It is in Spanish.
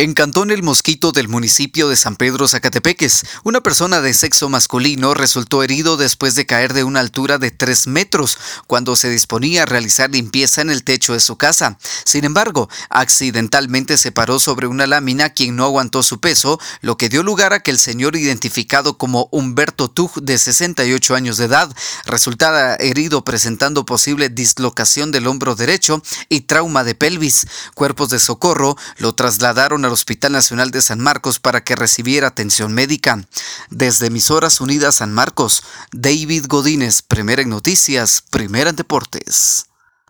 En Cantón El Mosquito del municipio de San Pedro Zacatepeques, una persona de sexo masculino resultó herido después de caer de una altura de 3 metros cuando se disponía a realizar limpieza en el techo de su casa. Sin embargo, accidentalmente se paró sobre una lámina quien no aguantó su peso, lo que dio lugar a que el señor identificado como Humberto Tug de 68 años de edad resultara herido presentando posible dislocación del hombro derecho y trauma de pelvis. Cuerpos de socorro lo trasladaron a Hospital Nacional de San Marcos para que recibiera atención médica. Desde Emisoras Unidas San Marcos, David Godínez, primera en noticias, primera en deportes.